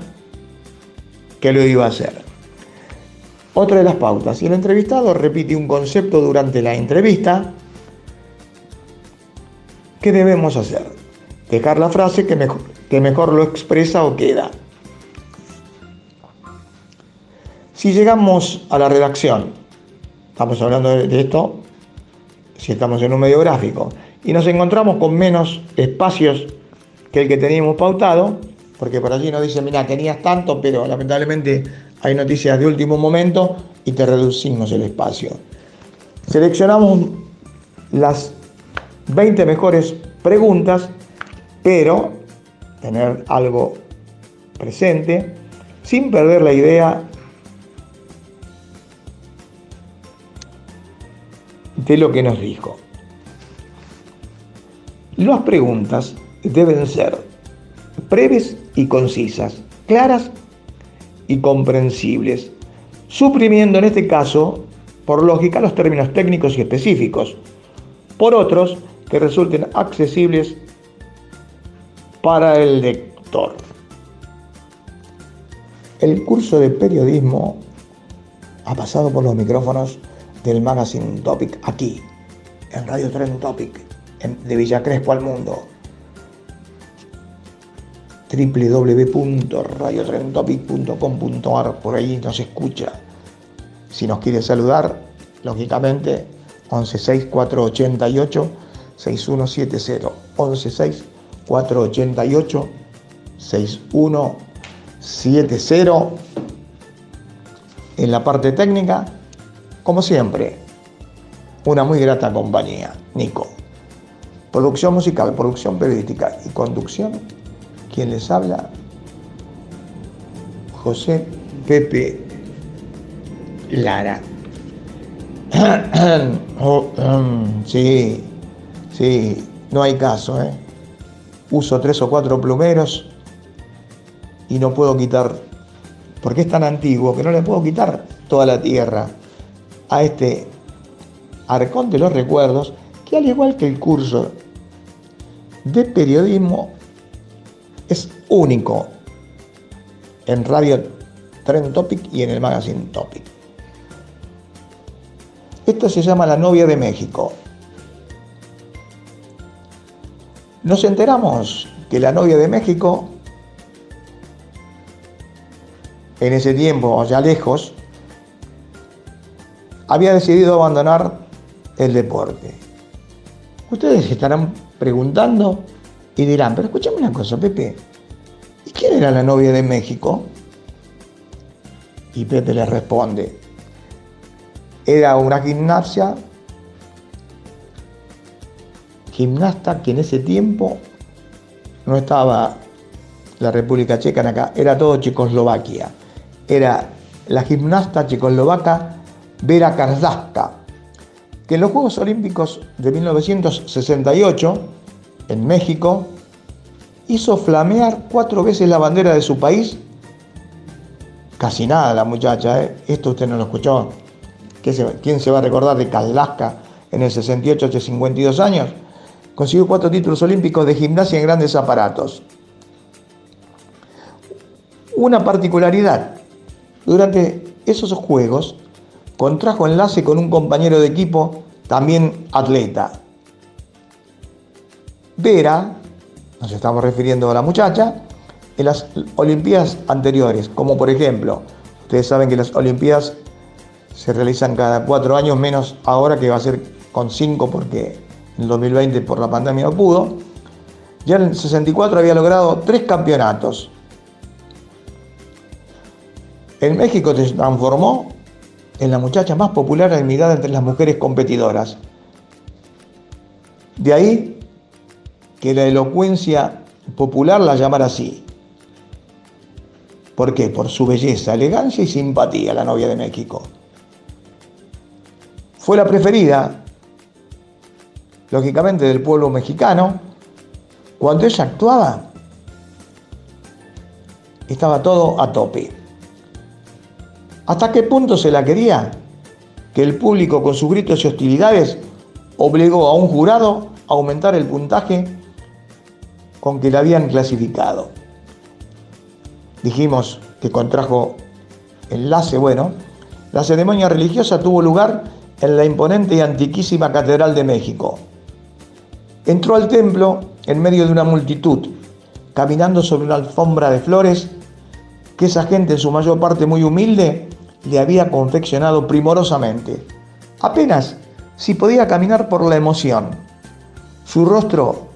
que lo iba a hacer. Otra de las pautas, si el entrevistado repite un concepto durante la entrevista, ¿qué debemos hacer? Dejar la frase que mejor, que mejor lo expresa o queda. Si llegamos a la redacción, estamos hablando de esto, si estamos en un medio gráfico, y nos encontramos con menos espacios que el que teníamos pautado, porque por allí nos dicen, mira, tenías tanto, pero lamentablemente hay noticias de último momento y te reducimos el espacio. Seleccionamos las 20 mejores preguntas, pero tener algo presente sin perder la idea de lo que nos dijo. Las preguntas deben ser breves y concisas, claras y comprensibles, suprimiendo en este caso, por lógica, los términos técnicos y específicos, por otros que resulten accesibles para el lector. El curso de periodismo ha pasado por los micrófonos del magazine Topic aquí, en Radio Tren Topic de Villa Crespo al mundo www.radiotrentopic.com.ar por ahí nos escucha. Si nos quiere saludar lógicamente 116 6170 116 6170 en la parte técnica como siempre una muy grata compañía Nico. Producción musical, producción periodística y conducción, quien les habla, José Pepe Lara. Oh, um, sí, sí, no hay caso, ¿eh? Uso tres o cuatro plumeros y no puedo quitar, porque es tan antiguo que no le puedo quitar toda la tierra a este arcón de los recuerdos que al igual que el curso de periodismo es único en Radio Trend Topic y en el Magazine Topic. Esto se llama La novia de México. Nos enteramos que la novia de México, en ese tiempo, ya lejos, había decidido abandonar el deporte. Ustedes estarán preguntando y dirán, pero escúchame una cosa, Pepe, ¿y quién era la novia de México? Y Pepe le responde, era una gimnasia, gimnasta que en ese tiempo no estaba la República Checa en acá, era todo Checoslovaquia. Era la gimnasta checoslovaca Vera Karzaska, que en los Juegos Olímpicos de 1968, en México, hizo flamear cuatro veces la bandera de su país. Casi nada la muchacha, ¿eh? esto usted no lo escuchó. ¿Quién se va a recordar de Kalasca en el 68 hace 52 años? Consiguió cuatro títulos olímpicos de gimnasia en grandes aparatos. Una particularidad, durante esos Juegos, contrajo enlace con un compañero de equipo, también atleta. Vera, nos estamos refiriendo a la muchacha, en las Olimpiadas anteriores, como por ejemplo, ustedes saben que las Olimpiadas se realizan cada cuatro años, menos ahora que va a ser con cinco porque en el 2020 por la pandemia no pudo. Ya en el 64 había logrado tres campeonatos. En México se transformó en la muchacha más popular en mirada entre las mujeres competidoras. De ahí que la elocuencia popular la llamara así. ¿Por qué? Por su belleza, elegancia y simpatía, la novia de México. Fue la preferida, lógicamente, del pueblo mexicano. Cuando ella actuaba, estaba todo a tope. ¿Hasta qué punto se la quería? Que el público con sus gritos y hostilidades obligó a un jurado a aumentar el puntaje con que la habían clasificado dijimos que contrajo enlace, bueno, la ceremonia religiosa tuvo lugar en la imponente y antiquísima Catedral de México. Entró al templo en medio de una multitud, caminando sobre una alfombra de flores que esa gente, en su mayor parte muy humilde, le había confeccionado primorosamente. Apenas si podía caminar por la emoción. Su rostro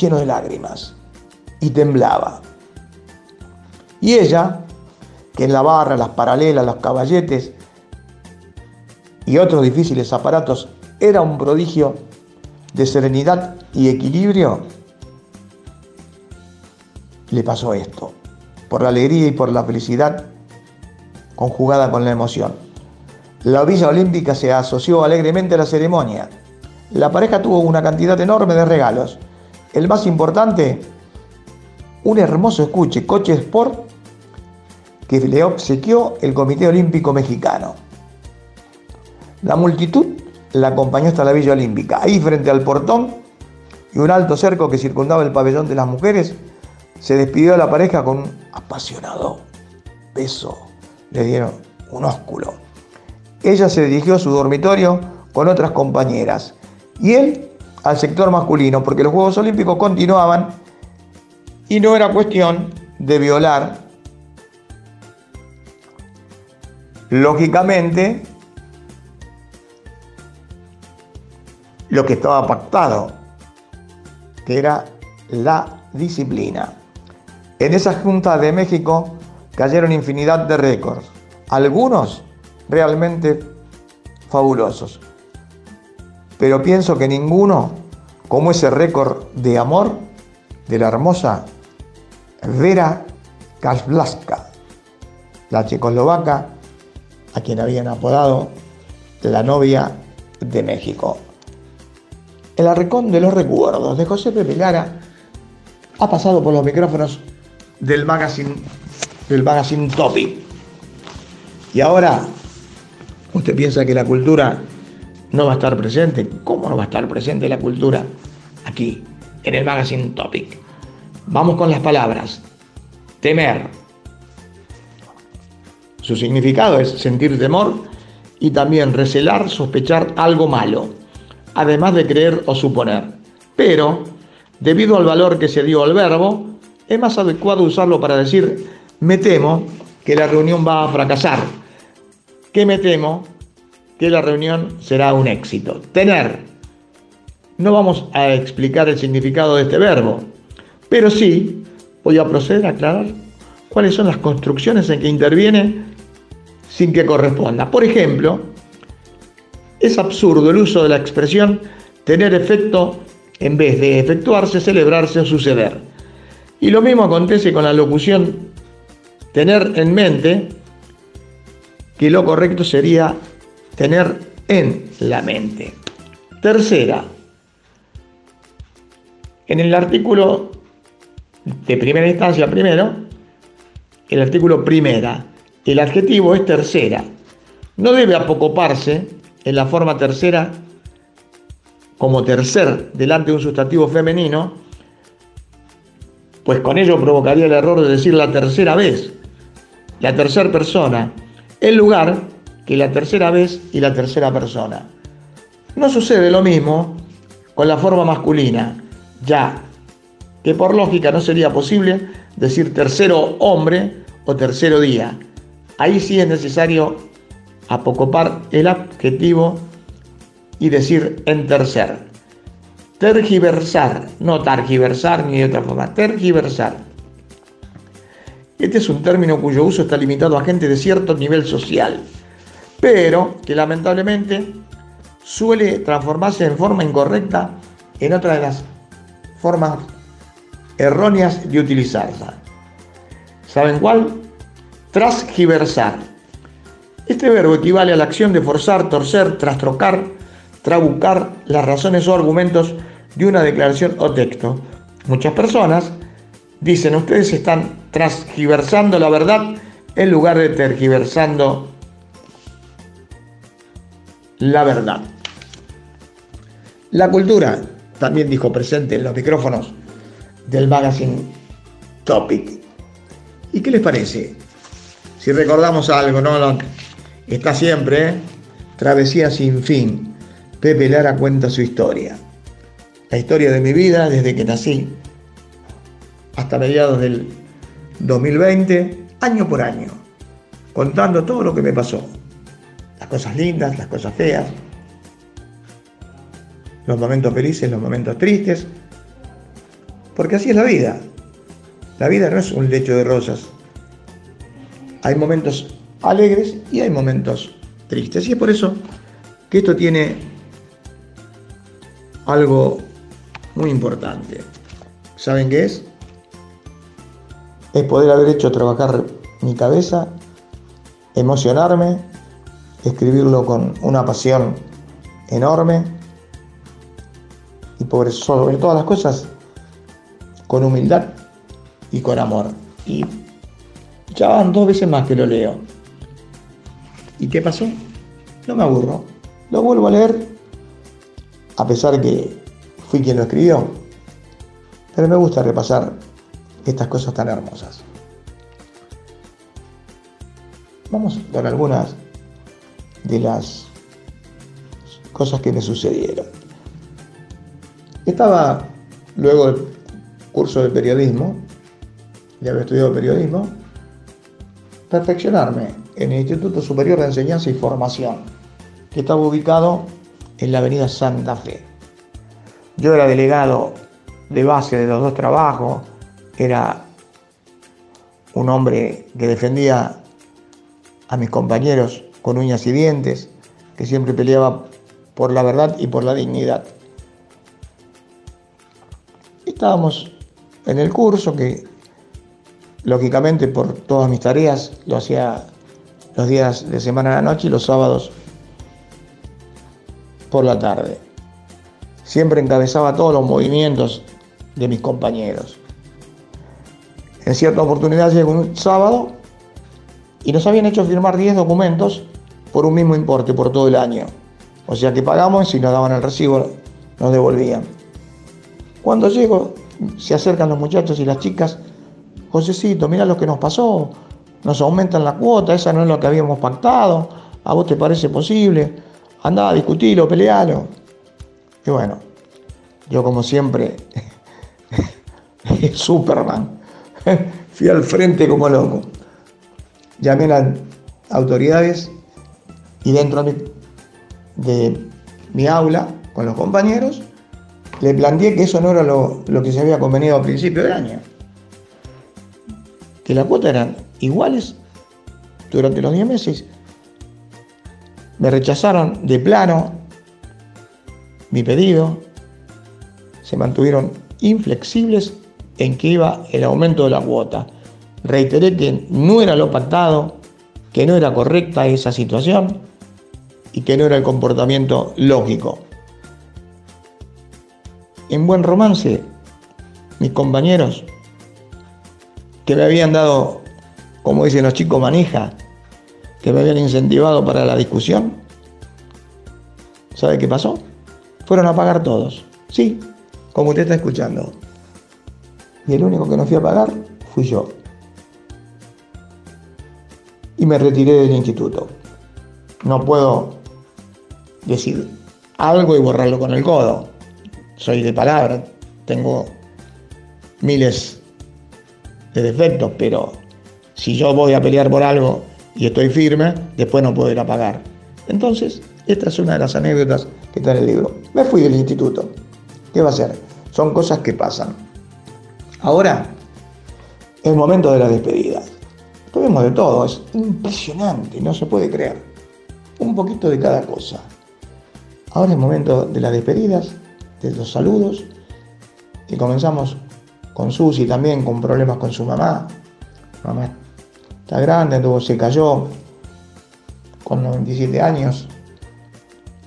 lleno de lágrimas y temblaba. Y ella, que en la barra, las paralelas, los caballetes y otros difíciles aparatos era un prodigio de serenidad y equilibrio, le pasó esto, por la alegría y por la felicidad conjugada con la emoción. La Villa Olímpica se asoció alegremente a la ceremonia. La pareja tuvo una cantidad enorme de regalos. El más importante un hermoso escuche, coche Sport, que le obsequió el Comité Olímpico Mexicano. La multitud la acompañó hasta la Villa Olímpica. Ahí frente al portón y un alto cerco que circundaba el pabellón de las mujeres, se despidió a la pareja con un apasionado beso. Le dieron un ósculo. Ella se dirigió a su dormitorio con otras compañeras y él al sector masculino, porque los Juegos Olímpicos continuaban y no era cuestión de violar, lógicamente, lo que estaba pactado, que era la disciplina. En esa Junta de México cayeron infinidad de récords, algunos realmente fabulosos, pero pienso que ninguno como ese récord de amor de la hermosa Vera Kazblaska, la checoslovaca a quien habían apodado la novia de México. El arrecón de los recuerdos de José Pepe ha pasado por los micrófonos del magazine, del magazine. Y ahora, usted piensa que la cultura no va a estar presente. ¿Cómo no va a estar presente la cultura aquí, en el magazine Topic? Vamos con las palabras. Temer. Su significado es sentir temor y también recelar, sospechar algo malo, además de creer o suponer. Pero, debido al valor que se dio al verbo, es más adecuado usarlo para decir, me temo que la reunión va a fracasar, que me temo que la reunión será un éxito. Tener. No vamos a explicar el significado de este verbo, pero sí voy a proceder a aclarar cuáles son las construcciones en que interviene sin que corresponda. Por ejemplo, es absurdo el uso de la expresión tener efecto en vez de efectuarse, celebrarse o suceder. Y lo mismo acontece con la locución tener en mente, que lo correcto sería tener en la mente. Tercera, en el artículo de primera instancia primero, el artículo primera. El adjetivo es tercera. No debe apocoparse en la forma tercera como tercer delante de un sustantivo femenino, pues con ello provocaría el error de decir la tercera vez, la tercera persona, en lugar que la tercera vez y la tercera persona. No sucede lo mismo con la forma masculina, ya que por lógica no sería posible decir tercero hombre o tercero día. Ahí sí es necesario apocopar el adjetivo y decir en tercer. tergiversar, no targiversar ni de otra forma, tergiversar. Este es un término cuyo uso está limitado a gente de cierto nivel social, pero que lamentablemente suele transformarse en forma incorrecta en otra de las formas erróneas de utilizarla. ¿Saben cuál? Transgiversar. Este verbo equivale a la acción de forzar, torcer, trastrocar, trabucar las razones o argumentos de una declaración o texto. Muchas personas dicen, ustedes están transgiversando la verdad en lugar de tergiversando la verdad. La cultura, también dijo presente en los micrófonos del magazine Topic. ¿Y qué les parece? Si recordamos algo, ¿no? Está siempre, ¿eh? Travesía sin fin. Pepe Lara cuenta su historia la historia de mi vida desde que nací hasta mediados del 2020, año por año, contando todo lo que me pasó. Las cosas lindas, las cosas feas, los momentos felices, los momentos tristes, porque así es la vida. La vida no es un lecho de rosas. Hay momentos alegres y hay momentos tristes. Y es por eso que esto tiene algo muy importante. ¿Saben qué es? Es poder haber hecho trabajar mi cabeza, emocionarme, escribirlo con una pasión enorme y por sobre todas las cosas con humildad y con amor. Y ya van dos veces más que lo leo. ¿Y qué pasó? No me aburro. Lo vuelvo a leer a pesar que fui quien lo escribió. Pero me gusta repasar estas cosas tan hermosas. Vamos con algunas de las cosas que me sucedieron. Estaba luego del curso de periodismo, ya había estudiado periodismo, perfeccionarme en el Instituto Superior de Enseñanza y Formación, que estaba ubicado en la avenida Santa Fe. Yo era delegado de base de los dos trabajos, era un hombre que defendía a mis compañeros con uñas y dientes, que siempre peleaba por la verdad y por la dignidad. Estábamos en el curso que, lógicamente, por todas mis tareas, lo hacía los días de semana a la noche y los sábados por la tarde siempre encabezaba todos los movimientos de mis compañeros. En cierta oportunidad llegó un sábado y nos habían hecho firmar 10 documentos por un mismo importe por todo el año. O sea que pagamos y si nos daban el recibo nos devolvían. Cuando llego, se acercan los muchachos y las chicas, Josecito, mira lo que nos pasó, nos aumentan la cuota, esa no es lo que habíamos pactado, a vos te parece posible, andá, discutilo, pelealo. Y bueno, yo como siempre, Superman, fui al frente como loco. Llamé a las autoridades y dentro de mi aula, con los compañeros, le planteé que eso no era lo, lo que se había convenido a principio del año. Que las cuotas eran iguales durante los 10 meses. Me rechazaron de plano mi pedido, se mantuvieron inflexibles en que iba el aumento de la cuota. Reiteré que no era lo pactado, que no era correcta esa situación y que no era el comportamiento lógico. En buen romance, mis compañeros que me habían dado, como dicen los chicos, manija, que me habían incentivado para la discusión, ¿sabe qué pasó? fueron a pagar todos. Sí, como usted está escuchando. Y el único que no fui a pagar fui yo. Y me retiré del instituto. No puedo decir algo y borrarlo con el codo. Soy de palabra, tengo miles de defectos, pero si yo voy a pelear por algo y estoy firme, después no puedo ir a pagar. Entonces, esta es una de las anécdotas que está en el libro. Me fui del instituto. ¿Qué va a ser? Son cosas que pasan. Ahora, el momento de la despedida. Tuvimos de todo, es impresionante, no se puede creer. Un poquito de cada cosa. Ahora es momento de las despedidas, de los saludos, y comenzamos con Susi también, con problemas con su mamá. Mamá está grande, luego se cayó con 97 años,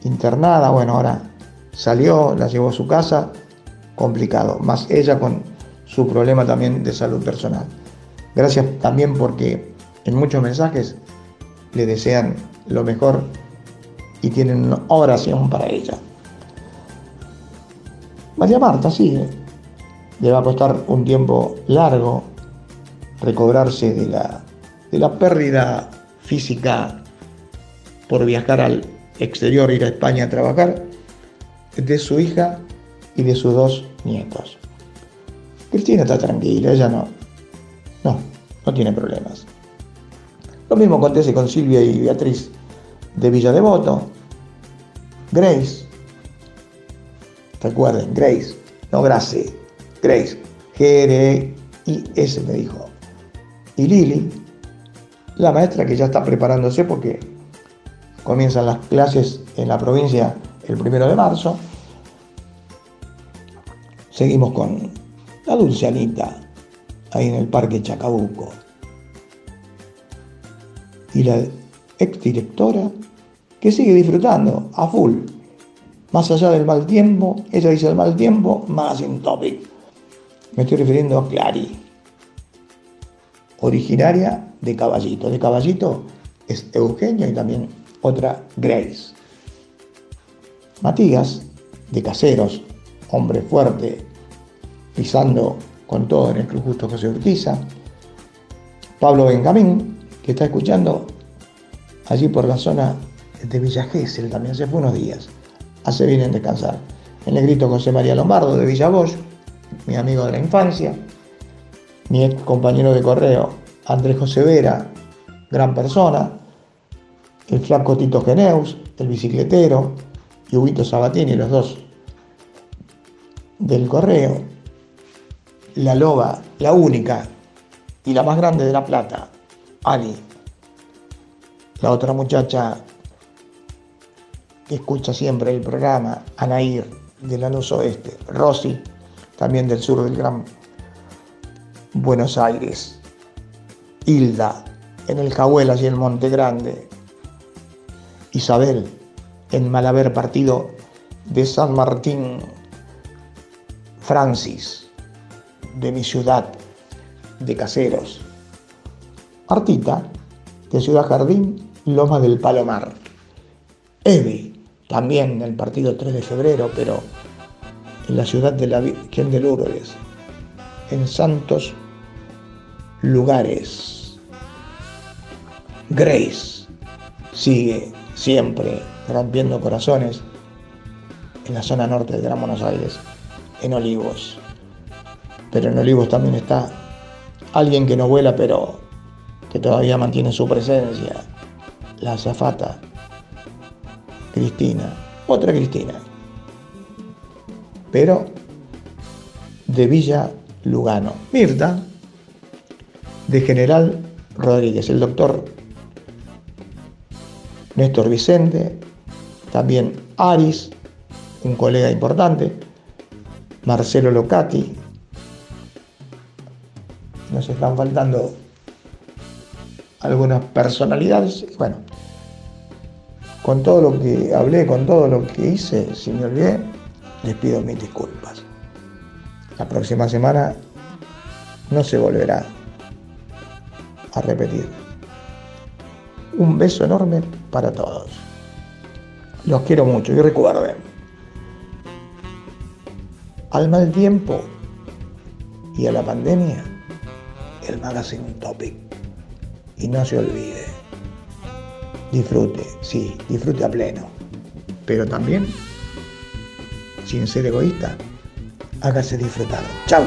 internada, bueno, ahora salió, la llevó a su casa, complicado, más ella con su problema también de salud personal. Gracias también porque en muchos mensajes le desean lo mejor y tienen oración para ella. María Marta sigue. Le va a costar un tiempo largo recobrarse de la, de la pérdida física por viajar al exterior, ir a España a trabajar, de su hija y de sus dos nietos. Cristina está tranquila, ella no, no, no tiene problemas. Lo mismo acontece con Silvia y Beatriz de Villa Devoto. Grace, recuerden, Grace, no Grace, Grace, G-R-I-S me dijo. Y Lili, la maestra que ya está preparándose porque comienzan las clases en la provincia el primero de marzo. Seguimos con la dulce Anita, ahí en el Parque Chacabuco. Y la exdirectora que sigue disfrutando a full. Más allá del mal tiempo, ella dice el mal tiempo, más en topic. Me estoy refiriendo a Clary, originaria de Caballito. De Caballito es Eugenia y también otra Grace. Matías, de Caseros, hombre fuerte, pisando con todo en el Club Justo José Urquiza. Pablo Benjamín, que está escuchando allí por la zona de Villa Gesell, también se fue unos días. Hace bien en descansar. El negrito José María Lombardo de Villa mi amigo de la infancia. Mi ex compañero de correo, Andrés José Vera, gran persona. El flaco Tito Geneus, el bicicletero, y Huguito Sabatini, los dos del correo. La loba, la única y la más grande de La Plata, Ani, la otra muchacha que escucha siempre el programa, Anair, de la Luz Oeste, Rosy, también del sur del Gran Buenos Aires, Hilda, en el Cahuelas y el Monte Grande, Isabel, en Malaber Partido de San Martín, Francis, de mi ciudad, de Caseros, Martita, de Ciudad Jardín, Loma del Palomar. Evi, también del partido 3 de febrero, pero en la ciudad de la Virgen de Lourdes, en santos lugares. Grace sigue siempre rompiendo corazones en la zona norte de Gran Buenos Aires, en Olivos. Pero en Olivos también está alguien que no vuela, pero que todavía mantiene su presencia, la azafata Cristina, otra Cristina, pero de Villa Lugano. Mirta, de General Rodríguez, el doctor Néstor Vicente, también Aris, un colega importante, Marcelo Locati, nos están faltando algunas personalidades, bueno, con todo lo que hablé, con todo lo que hice, si me olvidé, les pido mis disculpas. La próxima semana no se volverá a repetir. Un beso enorme para todos. Los quiero mucho y recuerden, al mal tiempo y a la pandemia, el magazine topic. Y no se olvide disfrute, sí, disfrute a pleno, pero también, sin ser egoísta, hágase disfrutar. Chao.